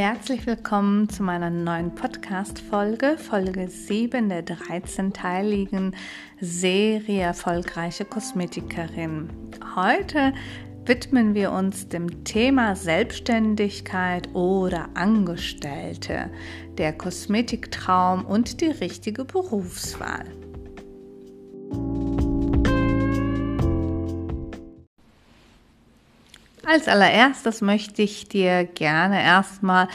herzlich willkommen zu meiner neuen Podcast-Folge, Folge 7 der 13-teiligen Serie Erfolgreiche Kosmetikerin. Heute widmen wir uns dem Thema Selbstständigkeit oder Angestellte, der Kosmetiktraum und die richtige Berufswahl. Als allererstes möchte ich dir gerne erstmal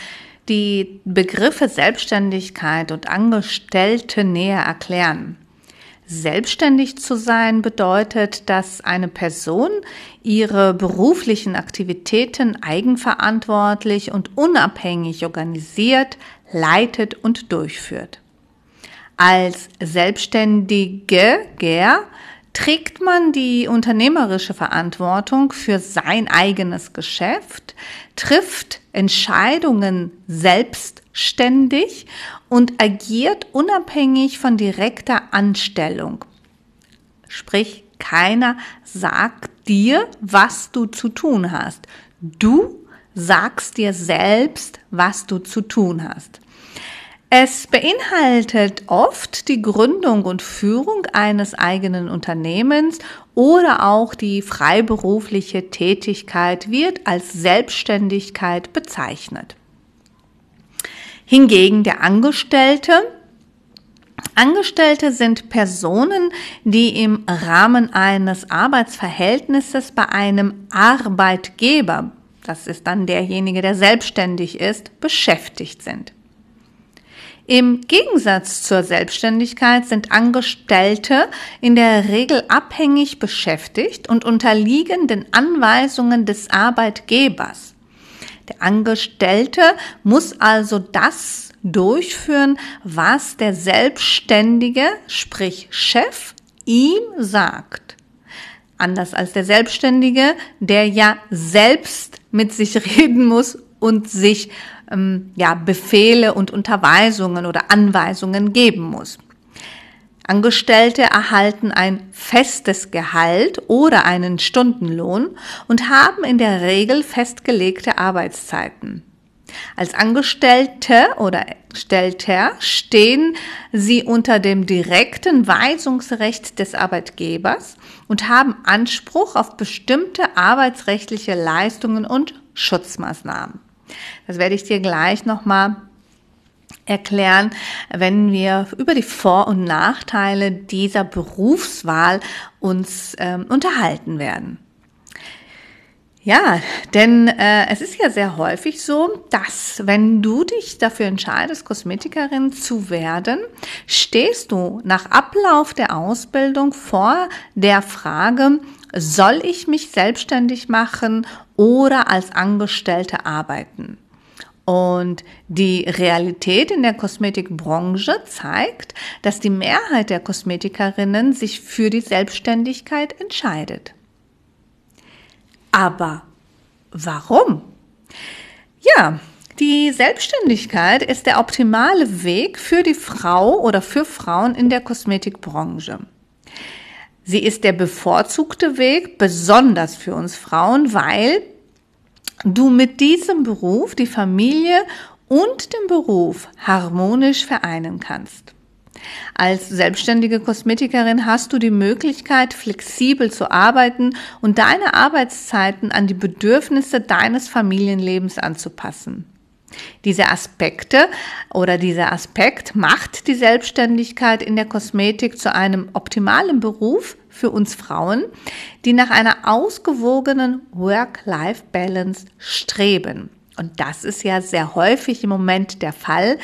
die Begriffe Selbstständigkeit und Angestellte näher erklären. Selbstständig zu sein bedeutet, dass eine Person ihre beruflichen Aktivitäten eigenverantwortlich und unabhängig organisiert, leitet und durchführt. Als Selbstständige trägt man die unternehmerische Verantwortung für sein eigenes Geschäft, trifft Entscheidungen selbstständig und agiert unabhängig von direkter Anstellung. Sprich, keiner sagt dir, was du zu tun hast. Du sagst dir selbst, was du zu tun hast. Es beinhaltet oft die Gründung und Führung eines eigenen Unternehmens oder auch die freiberufliche Tätigkeit wird als Selbstständigkeit bezeichnet. Hingegen der Angestellte Angestellte sind Personen, die im Rahmen eines Arbeitsverhältnisses bei einem Arbeitgeber, das ist dann derjenige, der selbstständig ist, beschäftigt sind. Im Gegensatz zur Selbstständigkeit sind Angestellte in der Regel abhängig beschäftigt und unterliegen den Anweisungen des Arbeitgebers. Der Angestellte muss also das durchführen, was der Selbstständige, sprich Chef, ihm sagt. Anders als der Selbstständige, der ja selbst mit sich reden muss und sich ähm, ja, Befehle und Unterweisungen oder Anweisungen geben muss. Angestellte erhalten ein festes Gehalt oder einen Stundenlohn und haben in der Regel festgelegte Arbeitszeiten. Als Angestellte oder Stellter stehen sie unter dem direkten Weisungsrecht des Arbeitgebers und haben Anspruch auf bestimmte arbeitsrechtliche Leistungen und Schutzmaßnahmen. Das werde ich dir gleich nochmal erklären, wenn wir über die Vor- und Nachteile dieser Berufswahl uns ähm, unterhalten werden. Ja, denn äh, es ist ja sehr häufig so, dass wenn du dich dafür entscheidest, Kosmetikerin zu werden, stehst du nach Ablauf der Ausbildung vor der Frage, soll ich mich selbstständig machen oder als Angestellte arbeiten? Und die Realität in der Kosmetikbranche zeigt, dass die Mehrheit der Kosmetikerinnen sich für die Selbstständigkeit entscheidet. Aber warum? Ja, die Selbstständigkeit ist der optimale Weg für die Frau oder für Frauen in der Kosmetikbranche. Sie ist der bevorzugte Weg, besonders für uns Frauen, weil du mit diesem Beruf die Familie und den Beruf harmonisch vereinen kannst. Als selbstständige Kosmetikerin hast du die Möglichkeit, flexibel zu arbeiten und deine Arbeitszeiten an die Bedürfnisse deines Familienlebens anzupassen. Diese Aspekte oder dieser Aspekt macht die Selbstständigkeit in der Kosmetik zu einem optimalen Beruf für uns Frauen, die nach einer ausgewogenen Work-Life-Balance streben. Und das ist ja sehr häufig im Moment der Fall.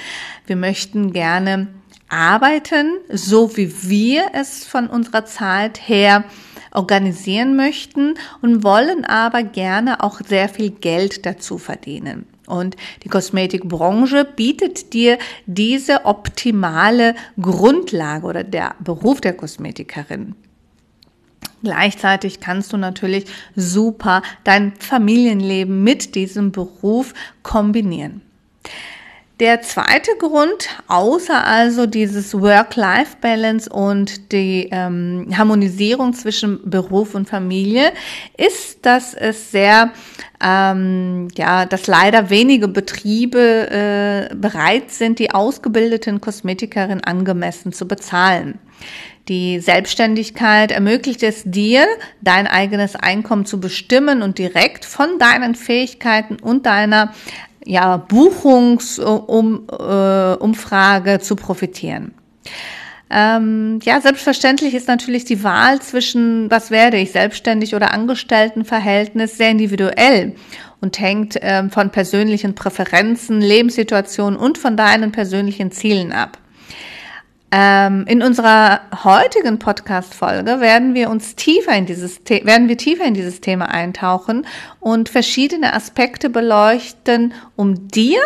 Wir möchten gerne arbeiten, so wie wir es von unserer Zeit her organisieren möchten und wollen aber gerne auch sehr viel Geld dazu verdienen. Und die Kosmetikbranche bietet dir diese optimale Grundlage oder der Beruf der Kosmetikerin. Gleichzeitig kannst du natürlich super dein Familienleben mit diesem Beruf kombinieren. Der zweite Grund, außer also dieses Work-Life-Balance und die ähm, Harmonisierung zwischen Beruf und Familie, ist, dass es sehr, ähm, ja, dass leider wenige Betriebe äh, bereit sind, die ausgebildeten Kosmetikerinnen angemessen zu bezahlen. Die Selbstständigkeit ermöglicht es dir, dein eigenes Einkommen zu bestimmen und direkt von deinen Fähigkeiten und deiner ja, Buchungsumfrage zu profitieren. Ähm, ja, selbstverständlich ist natürlich die Wahl zwischen, was werde ich, selbstständig oder Angestelltenverhältnis, sehr individuell und hängt ähm, von persönlichen Präferenzen, Lebenssituationen und von deinen persönlichen Zielen ab. Ähm, in unserer heutigen Podcast-Folge werden wir uns tiefer in dieses, The werden wir tiefer in dieses Thema eintauchen und verschiedene Aspekte beleuchten, um dir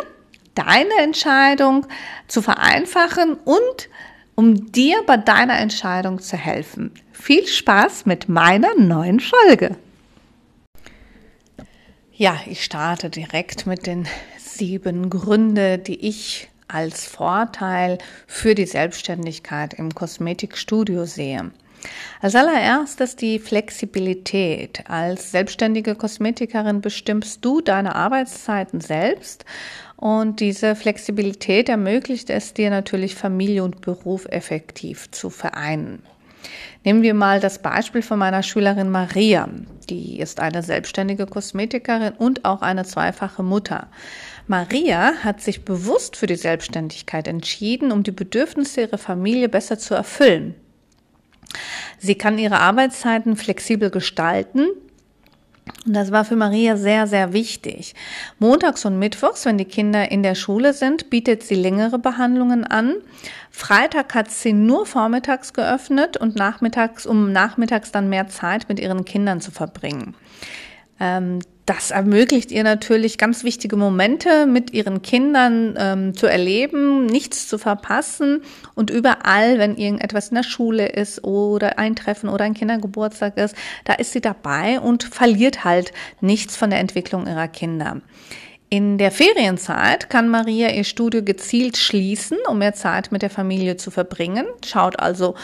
deine Entscheidung zu vereinfachen und um dir bei deiner Entscheidung zu helfen. Viel Spaß mit meiner neuen Folge. Ja, ich starte direkt mit den sieben Gründe, die ich als Vorteil für die Selbstständigkeit im Kosmetikstudio sehe. Als allererstes die Flexibilität. Als selbstständige Kosmetikerin bestimmst du deine Arbeitszeiten selbst und diese Flexibilität ermöglicht es dir natürlich Familie und Beruf effektiv zu vereinen. Nehmen wir mal das Beispiel von meiner Schülerin Maria. Die ist eine selbstständige Kosmetikerin und auch eine zweifache Mutter. Maria hat sich bewusst für die Selbstständigkeit entschieden, um die Bedürfnisse ihrer Familie besser zu erfüllen. Sie kann ihre Arbeitszeiten flexibel gestalten und das war für Maria sehr, sehr wichtig. Montags und Mittwochs, wenn die Kinder in der Schule sind, bietet sie längere Behandlungen an. Freitag hat sie nur vormittags geöffnet und nachmittags, um nachmittags dann mehr Zeit mit ihren Kindern zu verbringen. Ähm, das ermöglicht ihr natürlich ganz wichtige Momente mit ihren Kindern ähm, zu erleben, nichts zu verpassen und überall, wenn irgendetwas in der Schule ist oder ein Treffen oder ein Kindergeburtstag ist, da ist sie dabei und verliert halt nichts von der Entwicklung ihrer Kinder. In der Ferienzeit kann Maria ihr Studio gezielt schließen, um mehr Zeit mit der Familie zu verbringen. Schaut also,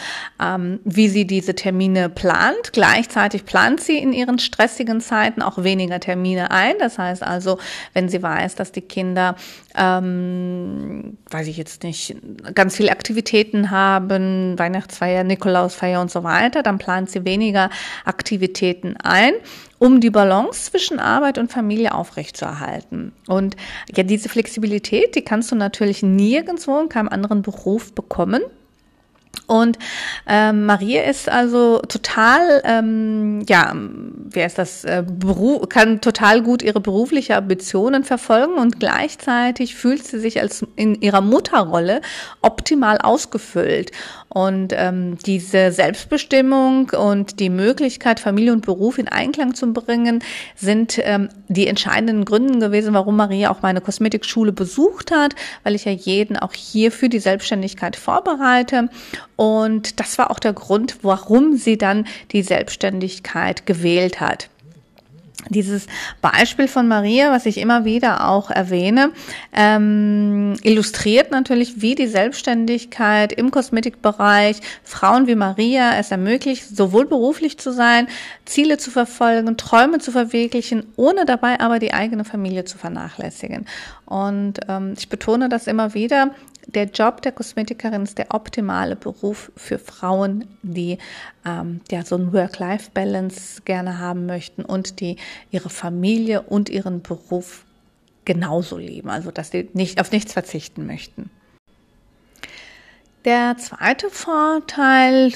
ähm, wie sie diese Termine plant. Gleichzeitig plant sie in ihren stressigen Zeiten auch weniger Termine ein. Das heißt also, wenn sie weiß, dass die Kinder, ähm, weiß ich jetzt nicht, ganz viele Aktivitäten haben, Weihnachtsfeier, Nikolausfeier und so weiter, dann plant sie weniger Aktivitäten ein um die Balance zwischen Arbeit und Familie aufrechtzuerhalten. Und ja, diese Flexibilität, die kannst du natürlich nirgendwo in keinem anderen Beruf bekommen. Und ähm, Maria ist also total, ähm, ja, wer ist das, äh, Beruf, kann total gut ihre berufliche Ambitionen verfolgen und gleichzeitig fühlt sie sich als in ihrer Mutterrolle optimal ausgefüllt. Und ähm, diese Selbstbestimmung und die Möglichkeit, Familie und Beruf in Einklang zu bringen, sind ähm, die entscheidenden Gründe gewesen, warum Maria auch meine Kosmetikschule besucht hat, weil ich ja jeden auch hier für die Selbstständigkeit vorbereite. Und das war auch der Grund, warum sie dann die Selbstständigkeit gewählt hat. Dieses Beispiel von Maria, was ich immer wieder auch erwähne, ähm, illustriert natürlich, wie die Selbstständigkeit im Kosmetikbereich Frauen wie Maria es ermöglicht, sowohl beruflich zu sein, Ziele zu verfolgen, Träume zu verwirklichen, ohne dabei aber die eigene Familie zu vernachlässigen. Und ähm, ich betone das immer wieder, der Job der Kosmetikerin ist der optimale Beruf für Frauen, die ähm, ja so ein Work-Life-Balance gerne haben möchten und die ihre Familie und ihren Beruf genauso lieben, also dass sie nicht auf nichts verzichten möchten. Der zweite Vorteil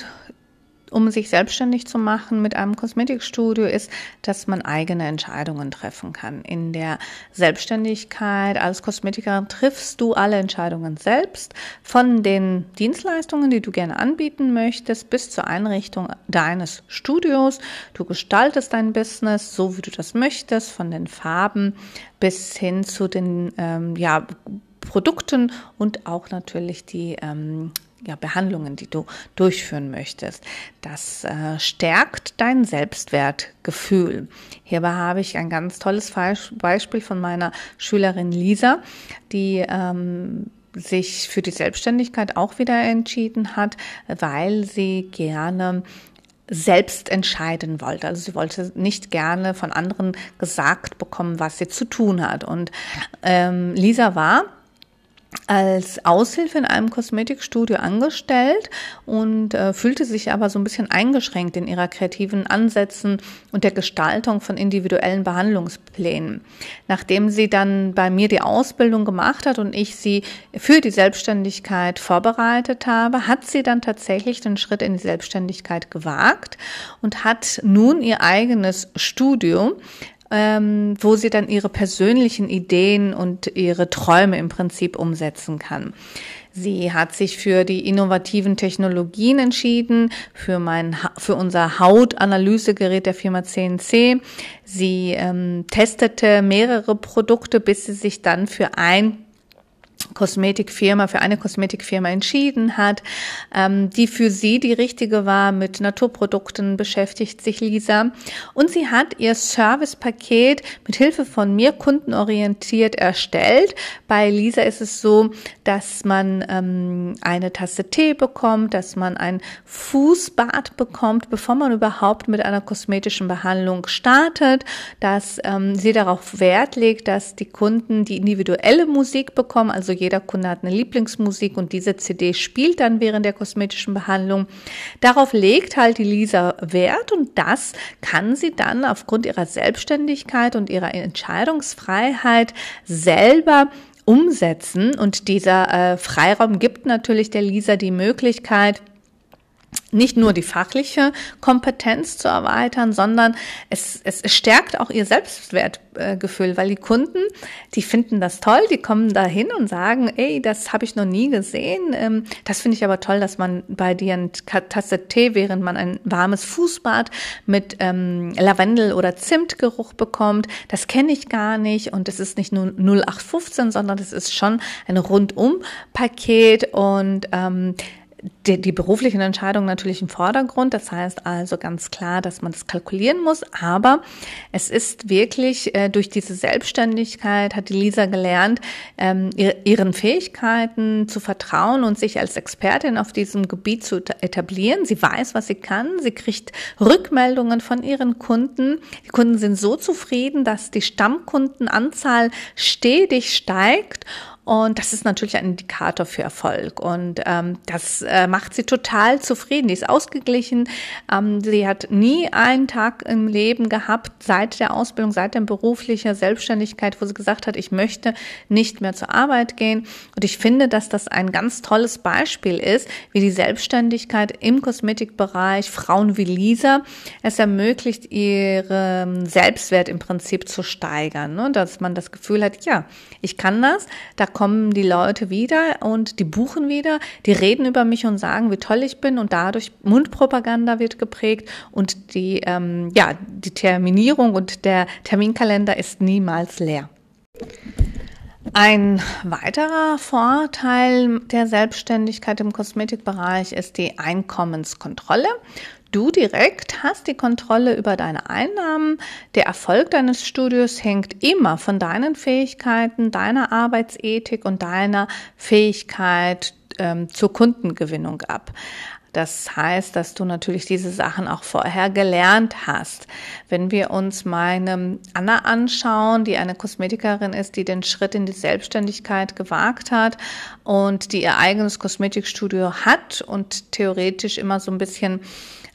um sich selbstständig zu machen mit einem Kosmetikstudio, ist, dass man eigene Entscheidungen treffen kann. In der Selbstständigkeit als Kosmetikerin triffst du alle Entscheidungen selbst, von den Dienstleistungen, die du gerne anbieten möchtest, bis zur Einrichtung deines Studios. Du gestaltest dein Business so, wie du das möchtest, von den Farben bis hin zu den ähm, ja, Produkten und auch natürlich die ähm, ja, Behandlungen, die du durchführen möchtest. Das äh, stärkt dein Selbstwertgefühl. Hierbei habe ich ein ganz tolles Beispiel von meiner Schülerin Lisa, die ähm, sich für die Selbstständigkeit auch wieder entschieden hat, weil sie gerne selbst entscheiden wollte. Also sie wollte nicht gerne von anderen gesagt bekommen, was sie zu tun hat. Und ähm, Lisa war als Aushilfe in einem Kosmetikstudio angestellt und äh, fühlte sich aber so ein bisschen eingeschränkt in ihrer kreativen Ansätzen und der Gestaltung von individuellen Behandlungsplänen. Nachdem sie dann bei mir die Ausbildung gemacht hat und ich sie für die Selbstständigkeit vorbereitet habe, hat sie dann tatsächlich den Schritt in die Selbstständigkeit gewagt und hat nun ihr eigenes Studio ähm, wo sie dann ihre persönlichen Ideen und ihre Träume im Prinzip umsetzen kann. Sie hat sich für die innovativen Technologien entschieden, für mein, für unser Hautanalysegerät der Firma CNC. Sie ähm, testete mehrere Produkte, bis sie sich dann für ein Kosmetikfirma, für eine Kosmetikfirma entschieden hat, ähm, die für sie die richtige war. Mit Naturprodukten beschäftigt sich Lisa. Und sie hat ihr Servicepaket mit Hilfe von mir kundenorientiert erstellt. Bei Lisa ist es so, dass man ähm, eine Tasse Tee bekommt, dass man ein Fußbad bekommt, bevor man überhaupt mit einer kosmetischen Behandlung startet, dass ähm, sie darauf Wert legt, dass die Kunden die individuelle Musik bekommen, also jeder Kunde hat eine Lieblingsmusik und diese CD spielt dann während der kosmetischen Behandlung. Darauf legt halt die Lisa Wert und das kann sie dann aufgrund ihrer Selbstständigkeit und ihrer Entscheidungsfreiheit selber umsetzen. Und dieser äh, Freiraum gibt natürlich der Lisa die Möglichkeit, nicht nur die fachliche Kompetenz zu erweitern, sondern es, es, stärkt auch ihr Selbstwertgefühl, weil die Kunden, die finden das toll, die kommen da hin und sagen, ey, das habe ich noch nie gesehen. Ähm, das finde ich aber toll, dass man bei dir eine Tasse Tee, während man ein warmes Fußbad mit ähm, Lavendel- oder Zimtgeruch bekommt. Das kenne ich gar nicht und es ist nicht nur 0815, sondern es ist schon ein Rundum-Paket und ähm, die, die beruflichen Entscheidungen natürlich im Vordergrund. Das heißt also ganz klar, dass man das kalkulieren muss. Aber es ist wirklich äh, durch diese Selbstständigkeit hat die Lisa gelernt, ähm, ihren Fähigkeiten zu vertrauen und sich als Expertin auf diesem Gebiet zu etablieren. Sie weiß, was sie kann. Sie kriegt Rückmeldungen von ihren Kunden. Die Kunden sind so zufrieden, dass die Stammkundenanzahl stetig steigt und das ist natürlich ein Indikator für Erfolg. Und ähm, das äh, macht sie total zufrieden. Die ist ausgeglichen. Ähm, sie hat nie einen Tag im Leben gehabt, seit der Ausbildung, seit der beruflichen Selbstständigkeit, wo sie gesagt hat, ich möchte nicht mehr zur Arbeit gehen. Und ich finde, dass das ein ganz tolles Beispiel ist, wie die Selbstständigkeit im Kosmetikbereich Frauen wie Lisa es ermöglicht, ihren Selbstwert im Prinzip zu steigern. Ne? Dass man das Gefühl hat, ja, ich kann das. Da kommen die Leute wieder und die buchen wieder, die reden über mich und sagen, wie toll ich bin und dadurch Mundpropaganda wird geprägt und die, ähm, ja, die Terminierung und der Terminkalender ist niemals leer. Ein weiterer Vorteil der Selbstständigkeit im Kosmetikbereich ist die Einkommenskontrolle. Du direkt hast die Kontrolle über deine Einnahmen. Der Erfolg deines Studios hängt immer von deinen Fähigkeiten, deiner Arbeitsethik und deiner Fähigkeit ähm, zur Kundengewinnung ab. Das heißt, dass du natürlich diese Sachen auch vorher gelernt hast. Wenn wir uns meine Anna anschauen, die eine Kosmetikerin ist, die den Schritt in die Selbstständigkeit gewagt hat und die ihr eigenes Kosmetikstudio hat und theoretisch immer so ein bisschen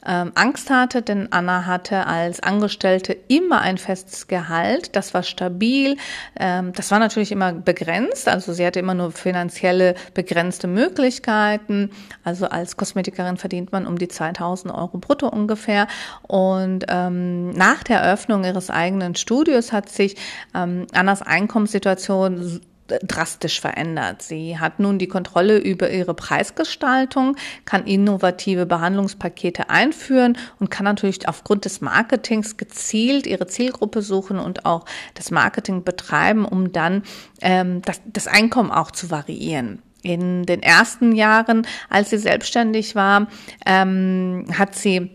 ähm, Angst hatte, denn Anna hatte als Angestellte immer ein festes Gehalt. Das war stabil. Ähm, das war natürlich immer begrenzt. Also sie hatte immer nur finanzielle begrenzte Möglichkeiten. Also als Kosmetikerin verdient man um die 2000 Euro brutto ungefähr. Und ähm, nach der Eröffnung ihres eigenen Studios hat sich ähm, Annas Einkommenssituation drastisch verändert. Sie hat nun die Kontrolle über ihre Preisgestaltung, kann innovative Behandlungspakete einführen und kann natürlich aufgrund des Marketings gezielt ihre Zielgruppe suchen und auch das Marketing betreiben, um dann ähm, das, das Einkommen auch zu variieren. in den ersten Jahren, als sie selbstständig war, ähm, hat sie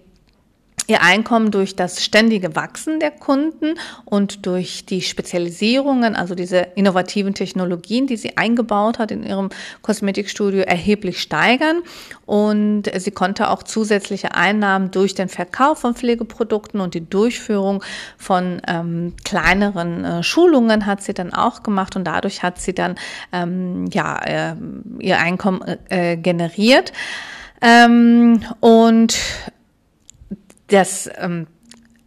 ihr Einkommen durch das ständige Wachsen der Kunden und durch die Spezialisierungen, also diese innovativen Technologien, die sie eingebaut hat in ihrem Kosmetikstudio, erheblich steigern. Und sie konnte auch zusätzliche Einnahmen durch den Verkauf von Pflegeprodukten und die Durchführung von ähm, kleineren äh, Schulungen hat sie dann auch gemacht und dadurch hat sie dann ähm, ja äh, ihr Einkommen äh, generiert. Ähm, und das ähm,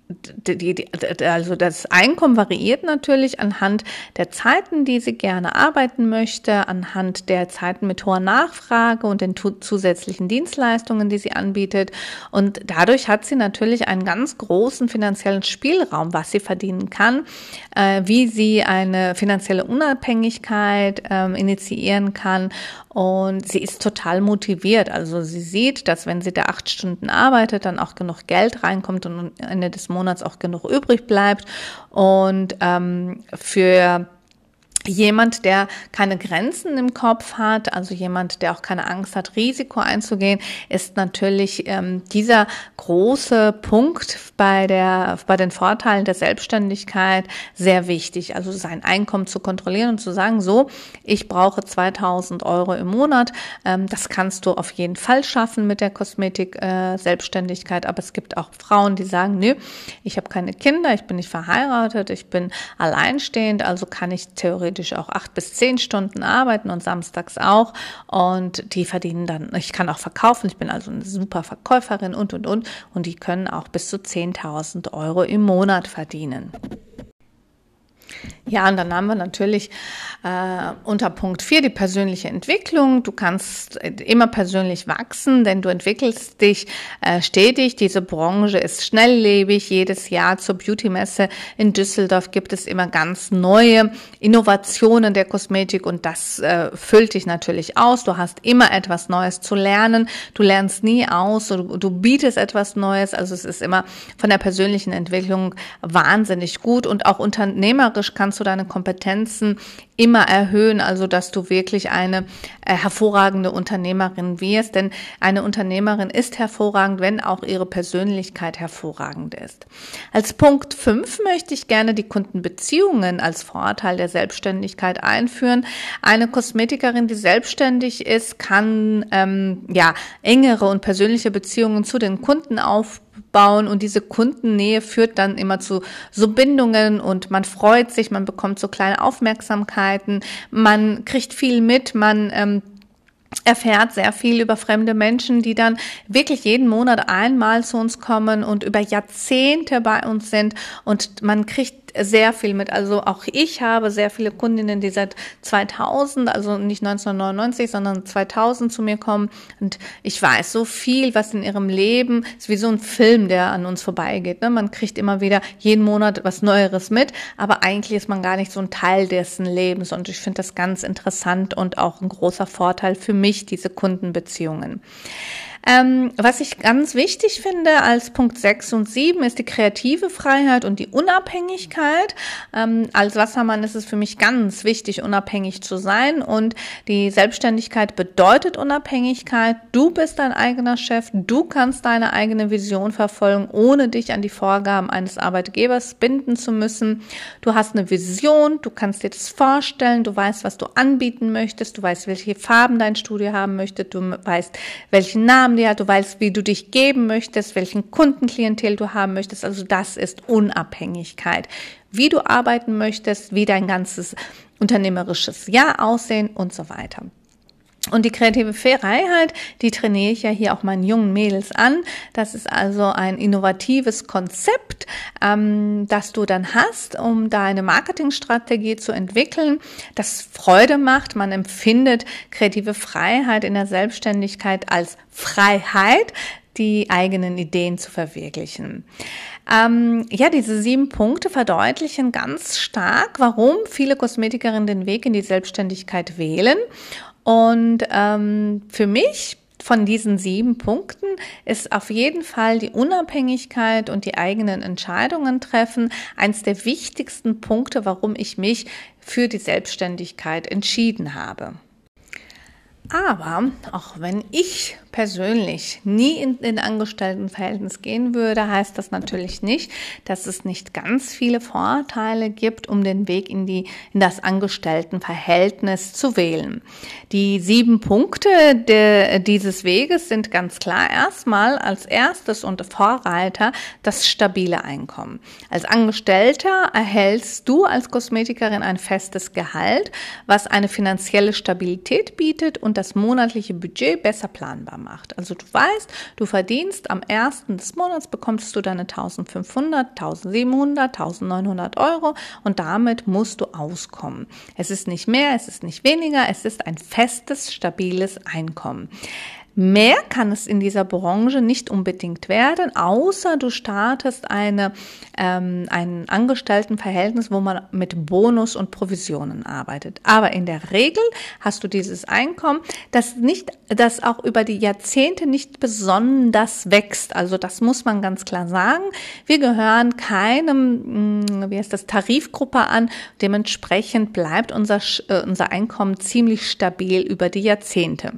die, die, also das Einkommen variiert natürlich anhand der Zeiten, die sie gerne arbeiten möchte, anhand der Zeiten mit hoher Nachfrage und den zusätzlichen Dienstleistungen, die sie anbietet. Und dadurch hat sie natürlich einen ganz großen finanziellen Spielraum, was sie verdienen kann, äh, wie sie eine finanzielle Unabhängigkeit äh, initiieren kann und sie ist total motiviert. Also sie sieht, dass wenn sie da acht Stunden arbeitet, dann auch genug Geld reinkommt und am Ende des Monats auch genug übrig bleibt. Und ähm, für jemand, der keine Grenzen im Kopf hat, also jemand, der auch keine Angst hat, Risiko einzugehen, ist natürlich ähm, dieser große Punkt bei der bei den Vorteilen der Selbstständigkeit sehr wichtig. Also sein Einkommen zu kontrollieren und zu sagen, so, ich brauche 2000 Euro im Monat. Ähm, das kannst du auf jeden Fall schaffen mit der Kosmetik äh, Selbstständigkeit. Aber es gibt auch Frauen, die sagen, nö, ich habe keine Kinder, ich bin nicht verheiratet, ich bin alleinstehend, also kann ich theoretisch theoretisch auch acht bis zehn Stunden arbeiten und samstags auch. Und die verdienen dann, ich kann auch verkaufen, ich bin also eine super Verkäuferin und, und, und. Und die können auch bis zu 10.000 Euro im Monat verdienen. Ja, und dann haben wir natürlich äh, unter Punkt 4 die persönliche Entwicklung. Du kannst immer persönlich wachsen, denn du entwickelst dich äh, stetig. Diese Branche ist schnelllebig. Jedes Jahr zur Beauty-Messe in Düsseldorf gibt es immer ganz neue Innovationen der Kosmetik und das äh, füllt dich natürlich aus. Du hast immer etwas Neues zu lernen. Du lernst nie aus, du, du bietest etwas Neues. Also es ist immer von der persönlichen Entwicklung wahnsinnig gut und auch unternehmerisch kannst du deine Kompetenzen immer erhöhen, also dass du wirklich eine äh, hervorragende Unternehmerin wirst, denn eine Unternehmerin ist hervorragend, wenn auch ihre Persönlichkeit hervorragend ist. Als Punkt 5 möchte ich gerne die Kundenbeziehungen als Vorteil der Selbstständigkeit einführen. Eine Kosmetikerin, die selbstständig ist, kann ähm, ja engere und persönliche Beziehungen zu den Kunden aufbauen aufbauen und diese Kundennähe führt dann immer zu so Bindungen und man freut sich, man bekommt so kleine Aufmerksamkeiten, man kriegt viel mit, man ähm, erfährt sehr viel über fremde Menschen, die dann wirklich jeden Monat einmal zu uns kommen und über Jahrzehnte bei uns sind und man kriegt sehr viel mit. Also auch ich habe sehr viele Kundinnen, die seit 2000, also nicht 1999, sondern 2000 zu mir kommen. Und ich weiß so viel, was in ihrem Leben ist wie so ein Film, der an uns vorbeigeht. Ne? Man kriegt immer wieder jeden Monat was Neueres mit, aber eigentlich ist man gar nicht so ein Teil dessen Lebens. Und ich finde das ganz interessant und auch ein großer Vorteil für mich, diese Kundenbeziehungen. Ähm, was ich ganz wichtig finde als Punkt 6 und 7 ist die kreative Freiheit und die Unabhängigkeit. Ähm, als Wassermann ist es für mich ganz wichtig, unabhängig zu sein und die Selbstständigkeit bedeutet Unabhängigkeit. Du bist dein eigener Chef, du kannst deine eigene Vision verfolgen, ohne dich an die Vorgaben eines Arbeitgebers binden zu müssen. Du hast eine Vision, du kannst dir das vorstellen, du weißt, was du anbieten möchtest, du weißt, welche Farben dein Studio haben möchte, du weißt, welchen Namen dir, du weißt, wie du dich geben möchtest, welchen Kundenklientel du haben möchtest. Also das ist Unabhängigkeit. Wie du arbeiten möchtest, wie dein ganzes unternehmerisches Jahr aussehen und so weiter. Und die kreative Freiheit, die trainiere ich ja hier auch meinen jungen Mädels an. Das ist also ein innovatives Konzept, ähm, das du dann hast, um deine Marketingstrategie zu entwickeln, das Freude macht. Man empfindet kreative Freiheit in der Selbstständigkeit als Freiheit, die eigenen Ideen zu verwirklichen. Ähm, ja, diese sieben Punkte verdeutlichen ganz stark, warum viele Kosmetikerinnen den Weg in die Selbstständigkeit wählen und ähm, für mich von diesen sieben Punkten ist auf jeden Fall die Unabhängigkeit und die eigenen Entscheidungen treffen eins der wichtigsten Punkte, warum ich mich für die Selbstständigkeit entschieden habe. Aber auch wenn ich persönlich nie in, in Angestelltenverhältnis gehen würde, heißt das natürlich nicht, dass es nicht ganz viele Vorteile gibt, um den Weg in die, in das Angestelltenverhältnis zu wählen. Die sieben Punkte de, dieses Weges sind ganz klar erstmal als erstes und Vorreiter das stabile Einkommen. Als Angestellter erhältst du als Kosmetikerin ein festes Gehalt, was eine finanzielle Stabilität bietet und das monatliche Budget besser planbar macht. Also du weißt, du verdienst am ersten des Monats bekommst du deine 1500, 1700, 1900 Euro und damit musst du auskommen. Es ist nicht mehr, es ist nicht weniger, es ist ein festes, stabiles Einkommen. Mehr kann es in dieser Branche nicht unbedingt werden, außer du startest eine, ähm, ein Angestelltenverhältnis, wo man mit Bonus und Provisionen arbeitet. Aber in der Regel hast du dieses Einkommen, das nicht, das auch über die Jahrzehnte nicht besonders wächst. Also das muss man ganz klar sagen. Wir gehören keinem, hm, wie heißt das, Tarifgruppe an. Dementsprechend bleibt unser, äh, unser Einkommen ziemlich stabil über die Jahrzehnte.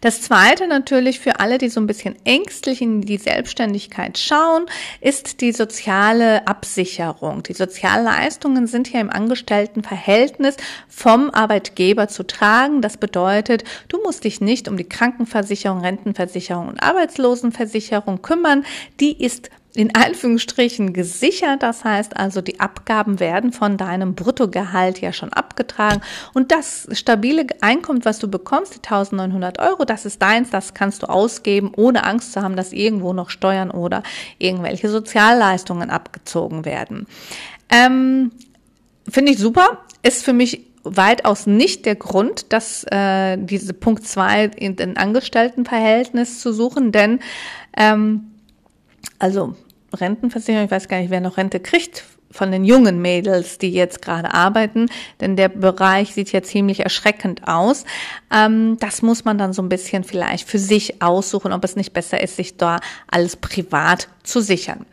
Das zweite natürlich für alle, die so ein bisschen ängstlich in die Selbstständigkeit schauen, ist die soziale Absicherung. Die Sozialleistungen sind hier im Angestelltenverhältnis vom Arbeitgeber zu tragen. Das bedeutet, du musst dich nicht um die Krankenversicherung, Rentenversicherung und Arbeitslosenversicherung kümmern. Die ist in Anführungsstrichen gesichert. Das heißt also, die Abgaben werden von deinem Bruttogehalt ja schon abgetragen. Und das stabile Einkommen, was du bekommst, die 1900 Euro, das ist deins, das kannst du ausgeben, ohne Angst zu haben, dass irgendwo noch Steuern oder irgendwelche Sozialleistungen abgezogen werden. Ähm, Finde ich super. Ist für mich weitaus nicht der Grund, dass äh, diese Punkt zwei in den Angestelltenverhältnis zu suchen, denn ähm, also Rentenversicherung, ich weiß gar nicht, wer noch Rente kriegt von den jungen Mädels, die jetzt gerade arbeiten, denn der Bereich sieht ja ziemlich erschreckend aus. Ähm, das muss man dann so ein bisschen vielleicht für sich aussuchen, ob es nicht besser ist, sich da alles privat zu sichern.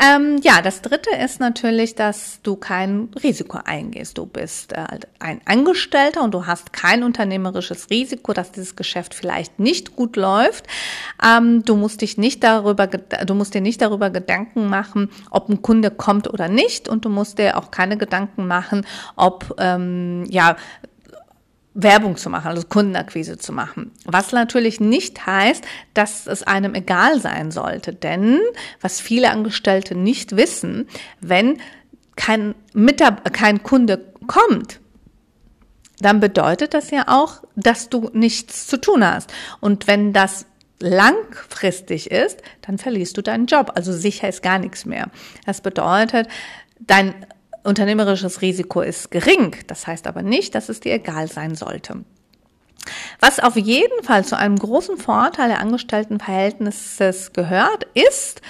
Ähm, ja, das dritte ist natürlich, dass du kein Risiko eingehst. Du bist äh, ein Angestellter und du hast kein unternehmerisches Risiko, dass dieses Geschäft vielleicht nicht gut läuft. Ähm, du musst dich nicht darüber, du musst dir nicht darüber Gedanken machen, ob ein Kunde kommt oder nicht und du musst dir auch keine Gedanken machen, ob ähm, ja Werbung zu machen, also Kundenakquise zu machen. Was natürlich nicht heißt, dass es einem egal sein sollte. Denn was viele Angestellte nicht wissen, wenn kein, Mitab kein Kunde kommt, dann bedeutet das ja auch, dass du nichts zu tun hast. Und wenn das langfristig ist, dann verlierst du deinen Job. Also sicher ist gar nichts mehr. Das bedeutet, dein Unternehmerisches Risiko ist gering. Das heißt aber nicht, dass es dir egal sein sollte. Was auf jeden Fall zu einem großen Vorteil der Angestelltenverhältnisses gehört, ist,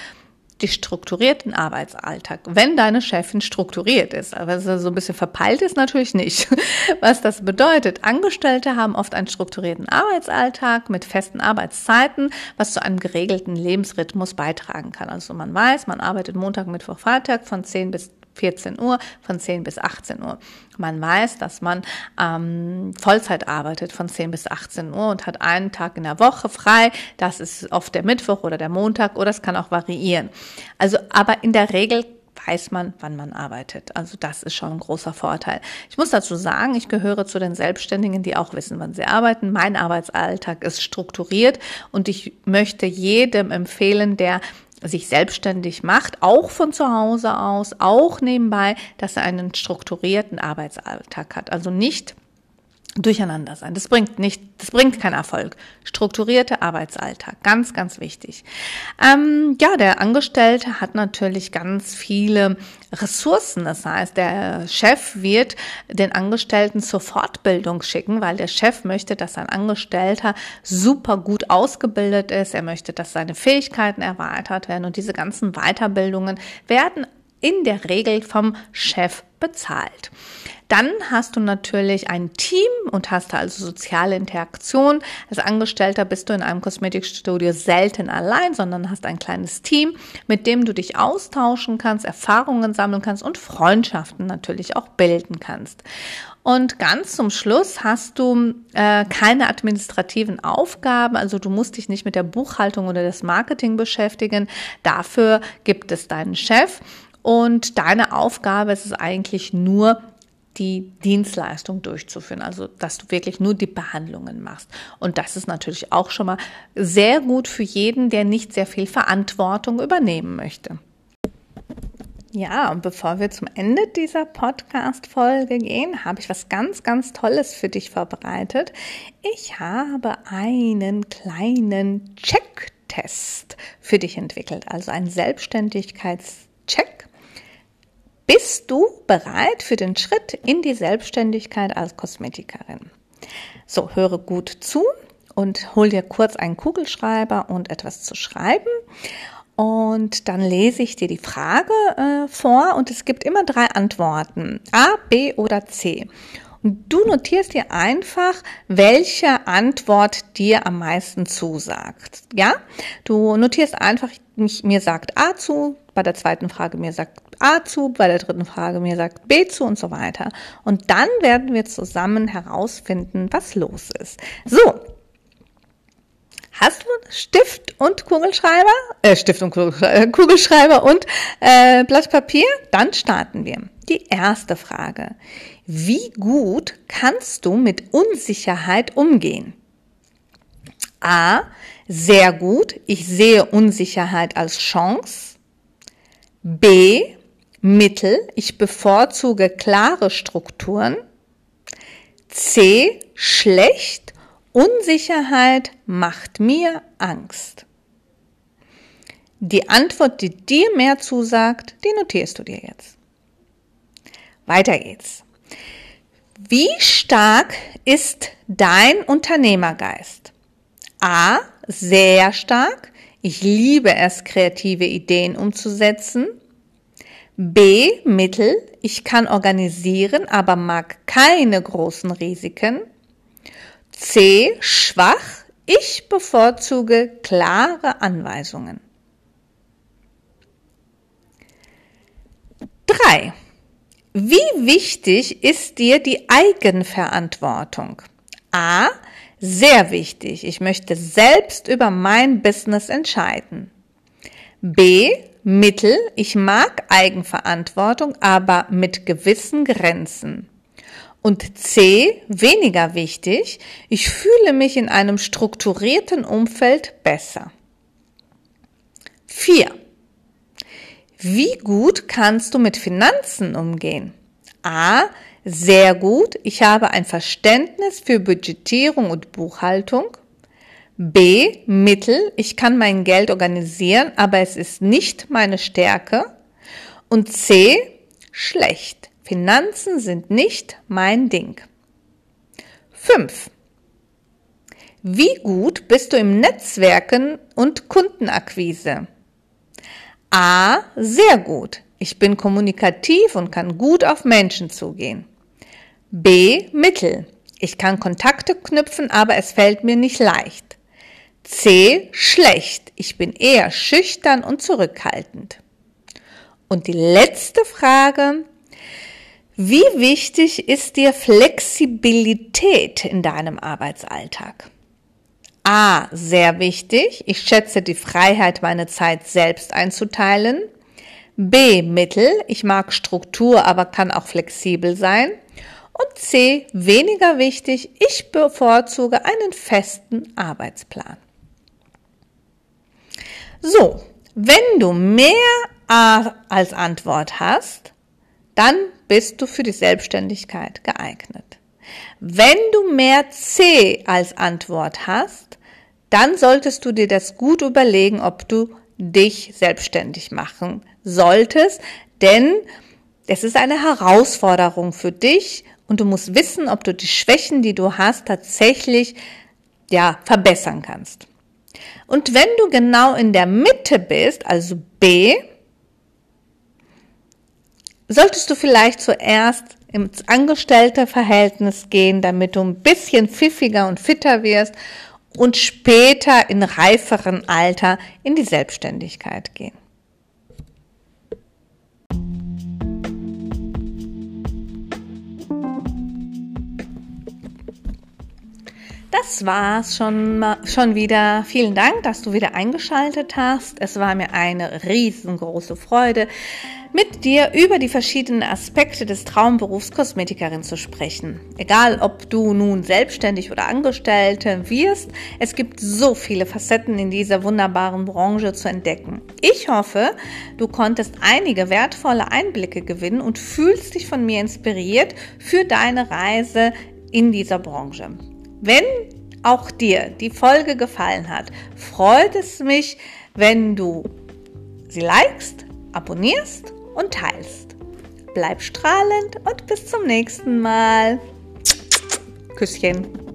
die strukturierten Arbeitsalltag, wenn deine Chefin strukturiert ist. Aber so ein bisschen verpeilt ist, natürlich nicht. Was das bedeutet, Angestellte haben oft einen strukturierten Arbeitsalltag mit festen Arbeitszeiten, was zu einem geregelten Lebensrhythmus beitragen kann. Also man weiß, man arbeitet Montag, Mittwoch, Freitag von 10 bis 14 Uhr, von 10 bis 18 Uhr. Man weiß, dass man ähm, Vollzeit arbeitet von 10 bis 18 Uhr und hat einen Tag in der Woche frei. Das ist oft der Mittwoch oder der Montag oder es kann auch variieren. Also, aber in der Regel weiß man, wann man arbeitet. Also das ist schon ein großer Vorteil. Ich muss dazu sagen, ich gehöre zu den Selbstständigen, die auch wissen, wann sie arbeiten. Mein Arbeitsalltag ist strukturiert und ich möchte jedem empfehlen, der sich selbstständig macht, auch von zu Hause aus, auch nebenbei, dass er einen strukturierten Arbeitsalltag hat. Also nicht durcheinander sein. Das bringt nicht, das bringt keinen Erfolg. Strukturierte Arbeitsalltag, ganz, ganz wichtig. Ähm, ja, der Angestellte hat natürlich ganz viele Ressourcen. Das heißt, der Chef wird den Angestellten zur Fortbildung schicken, weil der Chef möchte, dass ein Angestellter super gut ausgebildet ist. Er möchte, dass seine Fähigkeiten erweitert werden und diese ganzen Weiterbildungen werden in der Regel vom Chef bezahlt. Dann hast du natürlich ein Team und hast also soziale Interaktion. Als Angestellter bist du in einem Kosmetikstudio selten allein, sondern hast ein kleines Team, mit dem du dich austauschen kannst, Erfahrungen sammeln kannst und Freundschaften natürlich auch bilden kannst. Und ganz zum Schluss hast du äh, keine administrativen Aufgaben, also du musst dich nicht mit der Buchhaltung oder das Marketing beschäftigen. Dafür gibt es deinen Chef und deine Aufgabe ist es eigentlich nur, die Dienstleistung durchzuführen, also dass du wirklich nur die Behandlungen machst. Und das ist natürlich auch schon mal sehr gut für jeden, der nicht sehr viel Verantwortung übernehmen möchte. Ja, und bevor wir zum Ende dieser Podcast-Folge gehen, habe ich was ganz, ganz Tolles für dich vorbereitet. Ich habe einen kleinen Checktest für dich entwickelt, also einen Selbstständigkeitscheck bist du bereit für den Schritt in die Selbstständigkeit als Kosmetikerin? So, höre gut zu und hol dir kurz einen Kugelschreiber und etwas zu schreiben. Und dann lese ich dir die Frage äh, vor und es gibt immer drei Antworten. A, B oder C. Und du notierst dir einfach, welche Antwort dir am meisten zusagt. Ja? Du notierst einfach, mir sagt A zu, bei der zweiten Frage mir sagt A zu, bei der dritten Frage mir sagt B zu und so weiter. Und dann werden wir zusammen herausfinden, was los ist. So. Hast du Stift und Kugelschreiber? Äh, Stift und äh, Kugelschreiber und äh, Blatt Papier? Dann starten wir. Die erste Frage. Wie gut kannst du mit Unsicherheit umgehen? A. Sehr gut. Ich sehe Unsicherheit als Chance. B. Mittel, ich bevorzuge klare Strukturen. C, schlecht, Unsicherheit macht mir Angst. Die Antwort, die dir mehr zusagt, die notierst du dir jetzt. Weiter geht's. Wie stark ist dein Unternehmergeist? A, sehr stark. Ich liebe es, kreative Ideen umzusetzen. B. Mittel. Ich kann organisieren, aber mag keine großen Risiken. C. Schwach. Ich bevorzuge klare Anweisungen. 3. Wie wichtig ist dir die Eigenverantwortung? A. Sehr wichtig. Ich möchte selbst über mein Business entscheiden. B. Mittel, ich mag Eigenverantwortung, aber mit gewissen Grenzen. Und C, weniger wichtig, ich fühle mich in einem strukturierten Umfeld besser. 4. Wie gut kannst du mit Finanzen umgehen? A. Sehr gut. Ich habe ein Verständnis für Budgetierung und Buchhaltung. B. Mittel. Ich kann mein Geld organisieren, aber es ist nicht meine Stärke. Und C. Schlecht. Finanzen sind nicht mein Ding. 5. Wie gut bist du im Netzwerken und Kundenakquise? A. Sehr gut. Ich bin kommunikativ und kann gut auf Menschen zugehen. B. Mittel. Ich kann Kontakte knüpfen, aber es fällt mir nicht leicht. C. Schlecht. Ich bin eher schüchtern und zurückhaltend. Und die letzte Frage. Wie wichtig ist dir Flexibilität in deinem Arbeitsalltag? A. Sehr wichtig. Ich schätze die Freiheit, meine Zeit selbst einzuteilen. B. Mittel. Ich mag Struktur, aber kann auch flexibel sein. Und C. Weniger wichtig. Ich bevorzuge einen festen Arbeitsplan. So, wenn du mehr A als Antwort hast, dann bist du für die Selbstständigkeit geeignet. Wenn du mehr C als Antwort hast, dann solltest du dir das gut überlegen, ob du dich selbstständig machen solltest, denn es ist eine Herausforderung für dich und du musst wissen, ob du die Schwächen, die du hast, tatsächlich ja, verbessern kannst. Und wenn du genau in der Mitte bist, also B, solltest du vielleicht zuerst ins Angestellteverhältnis gehen, damit du ein bisschen pfiffiger und fitter wirst und später in reiferen Alter in die Selbstständigkeit gehen. Das war's schon, schon wieder. Vielen Dank, dass du wieder eingeschaltet hast. Es war mir eine riesengroße Freude, mit dir über die verschiedenen Aspekte des Traumberufs Kosmetikerin zu sprechen. Egal, ob du nun selbstständig oder Angestellte wirst, es gibt so viele Facetten in dieser wunderbaren Branche zu entdecken. Ich hoffe, du konntest einige wertvolle Einblicke gewinnen und fühlst dich von mir inspiriert für deine Reise in dieser Branche. Wenn auch dir die Folge gefallen hat, freut es mich, wenn du sie likest, abonnierst und teilst. Bleib strahlend und bis zum nächsten Mal. Küsschen.